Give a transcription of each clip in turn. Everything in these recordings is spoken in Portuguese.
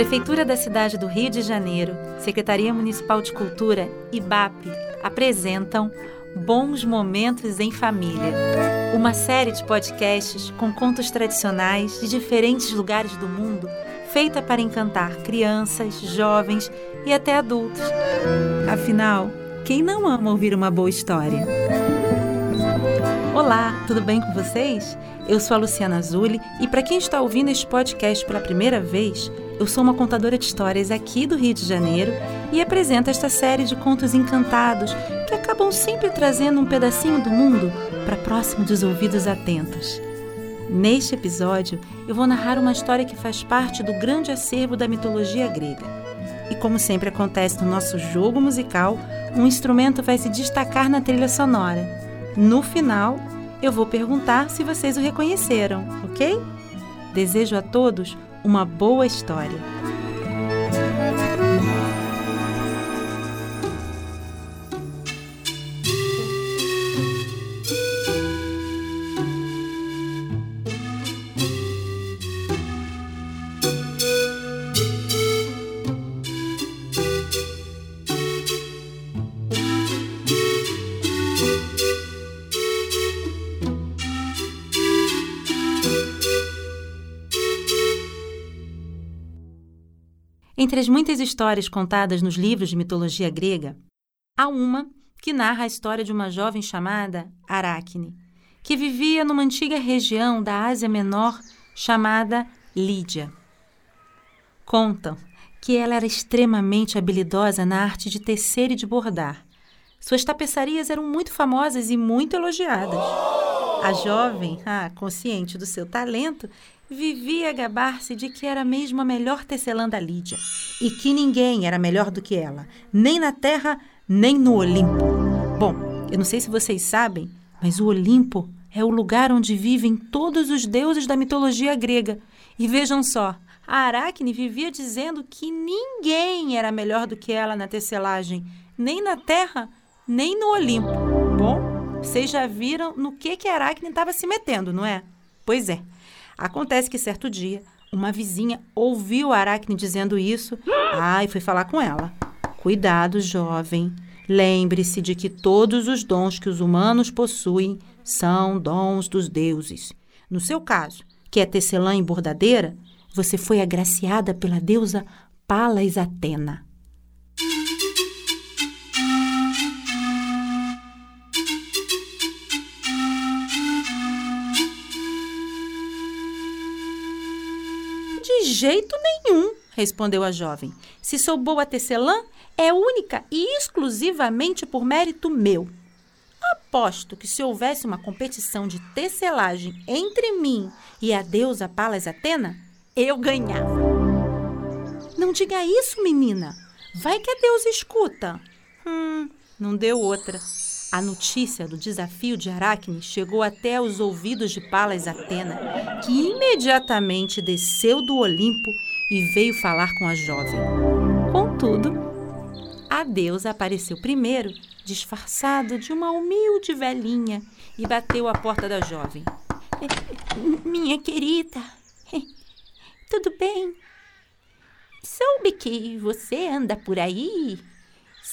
Prefeitura da cidade do Rio de Janeiro, Secretaria Municipal de Cultura e BAP apresentam Bons Momentos em Família, uma série de podcasts com contos tradicionais de diferentes lugares do mundo, feita para encantar crianças, jovens e até adultos. Afinal, quem não ama ouvir uma boa história? Olá, tudo bem com vocês? Eu sou a Luciana Azuli e para quem está ouvindo este podcast pela primeira vez, eu sou uma contadora de histórias aqui do Rio de Janeiro e apresento esta série de contos encantados que acabam sempre trazendo um pedacinho do mundo para próximo dos ouvidos atentos. Neste episódio, eu vou narrar uma história que faz parte do grande acervo da mitologia grega. E como sempre acontece no nosso jogo musical, um instrumento vai se destacar na trilha sonora. No final, eu vou perguntar se vocês o reconheceram, ok? Desejo a todos uma boa história. Entre as muitas histórias contadas nos livros de mitologia grega, há uma que narra a história de uma jovem chamada Aracne, que vivia numa antiga região da Ásia Menor chamada Lídia. Contam que ela era extremamente habilidosa na arte de tecer e de bordar. Suas tapeçarias eram muito famosas e muito elogiadas. A jovem, ah, consciente do seu talento, vivia a gabar-se de que era mesmo a melhor tecelã da Lídia e que ninguém era melhor do que ela, nem na terra, nem no Olimpo. Bom, eu não sei se vocês sabem, mas o Olimpo é o lugar onde vivem todos os deuses da mitologia grega. E vejam só, a Aracne vivia dizendo que ninguém era melhor do que ela na tecelagem, nem na terra, nem no Olimpo. Bom, vocês já viram no que, que a Aracne estava se metendo, não é? Pois é. Acontece que certo dia, uma vizinha ouviu a Aracne dizendo isso ah, e foi falar com ela. Cuidado, jovem. Lembre-se de que todos os dons que os humanos possuem são dons dos deuses. No seu caso, que é tecelã e bordadeira, você foi agraciada pela deusa Palas Atena. Jeito nenhum, respondeu a jovem. Se sou boa tecelã, é única e exclusivamente por mérito meu. Aposto que se houvesse uma competição de tecelagem entre mim e a deusa Palas Atena, eu ganhava. Não diga isso, menina. Vai que a deusa escuta. Hum, não deu outra. A notícia do desafio de Aracne chegou até os ouvidos de Palas Atena, que imediatamente desceu do Olimpo e veio falar com a jovem. Contudo, a deusa apareceu primeiro, disfarçada de uma humilde velhinha, e bateu à porta da jovem. Minha querida, tudo bem? Soube que você anda por aí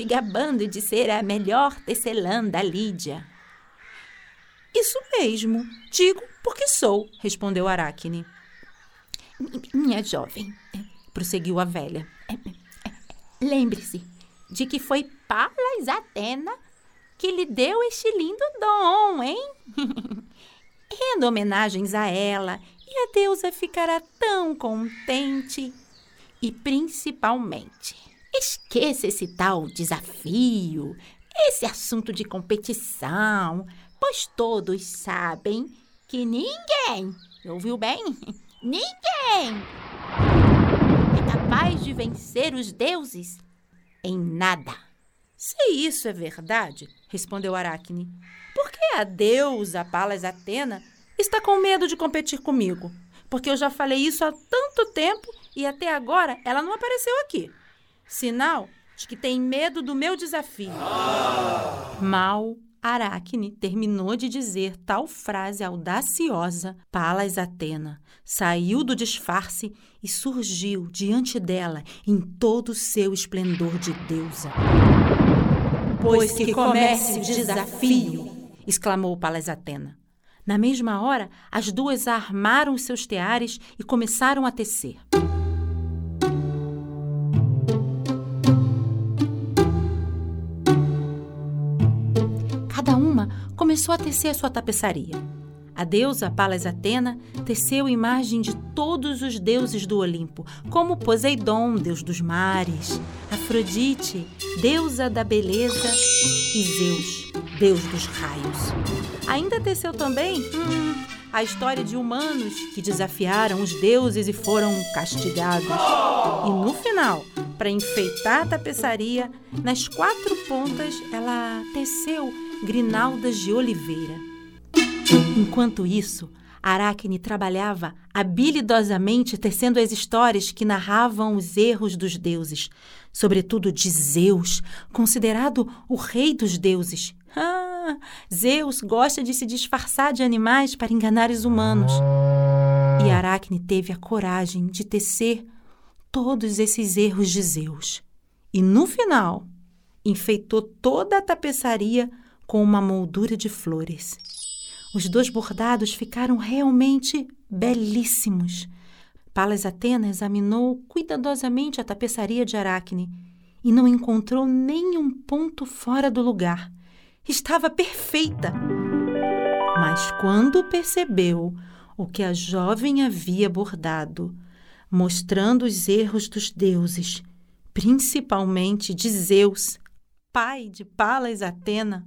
se gabando de ser a melhor tecelã da Lídia. Isso mesmo, digo porque sou, respondeu Aracne. Minha jovem, prosseguiu a velha, lembre-se de que foi Palas Atena que lhe deu este lindo dom, hein? Renda homenagens a ela e a deusa ficará tão contente. E principalmente, Esqueça esse tal desafio, esse assunto de competição, pois todos sabem que ninguém, ouviu bem? Ninguém é capaz de vencer os deuses em nada. Se isso é verdade, respondeu Aracne, por que a deusa Palas Atena está com medo de competir comigo? Porque eu já falei isso há tanto tempo e até agora ela não apareceu aqui. Sinal de que tem medo do meu desafio. Mal Aracne terminou de dizer tal frase audaciosa, Palas Atena saiu do disfarce e surgiu diante dela em todo o seu esplendor de deusa. Pois que comece o desafio! exclamou Palas Atena. Na mesma hora, as duas armaram seus teares e começaram a tecer. Começou a tecer a sua tapeçaria. A deusa Palas Atena teceu imagem de todos os deuses do Olimpo, como Poseidon, deus dos mares, Afrodite, deusa da beleza, e Zeus, deus dos raios. Ainda teceu também hum, a história de humanos que desafiaram os deuses e foram castigados. E no final, para enfeitar a tapeçaria, nas quatro pontas ela teceu grinaldas de oliveira. Enquanto isso, Aracne trabalhava habilidosamente tecendo as histórias que narravam os erros dos deuses, sobretudo de Zeus, considerado o rei dos deuses. Ah, Zeus gosta de se disfarçar de animais para enganar os humanos. E Aracne teve a coragem de tecer todos esses erros de Zeus. E no final, enfeitou toda a tapeçaria com uma moldura de flores. Os dois bordados ficaram realmente belíssimos. Palas Atena examinou cuidadosamente a tapeçaria de Aracne e não encontrou nenhum ponto fora do lugar. Estava perfeita. Mas quando percebeu o que a jovem havia bordado, mostrando os erros dos deuses, principalmente de Zeus, pai de Palas Atena,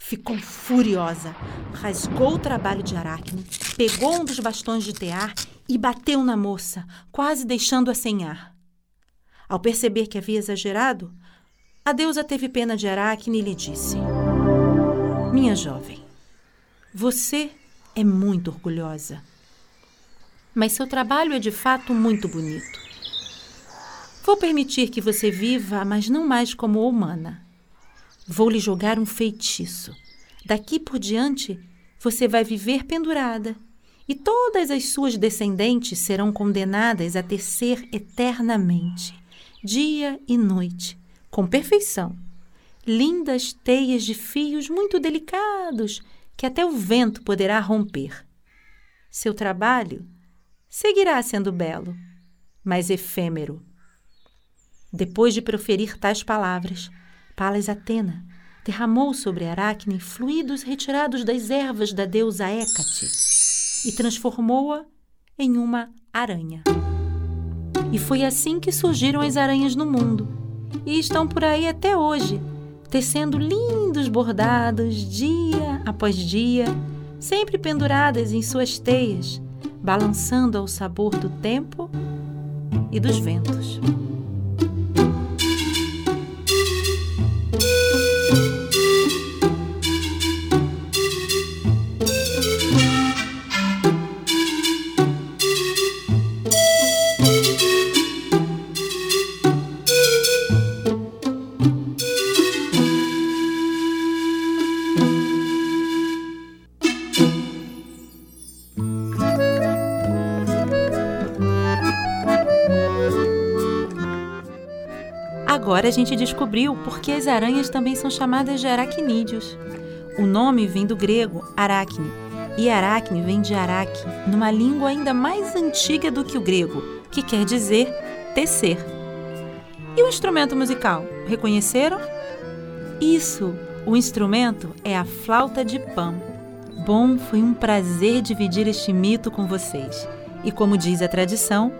ficou furiosa, rasgou o trabalho de Aracne, pegou um dos bastões de tear e bateu na moça, quase deixando-a sem ar. Ao perceber que havia exagerado, a deusa teve pena de Aracne e lhe disse: Minha jovem, você é muito orgulhosa mas seu trabalho é de fato muito bonito. Vou permitir que você viva, mas não mais como humana. Vou lhe jogar um feitiço. Daqui por diante, você vai viver pendurada e todas as suas descendentes serão condenadas a tecer eternamente, dia e noite, com perfeição. Lindas teias de fios muito delicados que até o vento poderá romper. Seu trabalho seguirá sendo belo, mas efêmero. Depois de proferir tais palavras, Palas Atena derramou sobre Aracne fluidos retirados das ervas da deusa Hécate e transformou-a em uma aranha. E foi assim que surgiram as aranhas no mundo, e estão por aí até hoje, tecendo lindos bordados dia após dia, sempre penduradas em suas teias balançando ao sabor do tempo e dos ventos. Agora a gente descobriu por que as aranhas também são chamadas de aracnídeos. O nome vem do grego aracne, e aracne vem de araque, numa língua ainda mais antiga do que o grego, que quer dizer tecer. E o instrumento musical? Reconheceram? Isso! O instrumento é a flauta de Pan. Bom, foi um prazer dividir este mito com vocês. E como diz a tradição,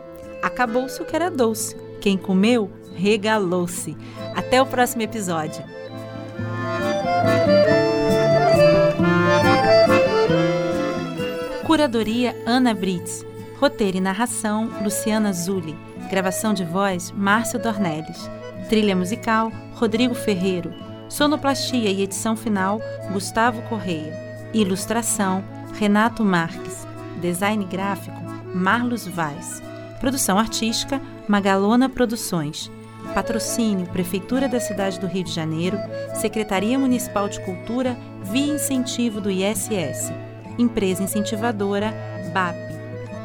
acabou-se o que era doce. Quem comeu regalou-se. Até o próximo episódio. Curadoria Ana Brits. Roteiro e narração Luciana Zulli. Gravação de voz Márcio Dornelles. Trilha musical Rodrigo Ferreiro. Sonoplastia e edição final Gustavo Correia. Ilustração Renato Marques. Design gráfico Marlos Vaz. Produção artística Magalona Produções. Patrocínio Prefeitura da Cidade do Rio de Janeiro, Secretaria Municipal de Cultura, via incentivo do ISS. Empresa incentivadora BAP.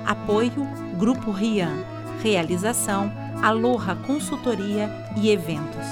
Apoio Grupo Rian. Realização Aloha Consultoria e Eventos.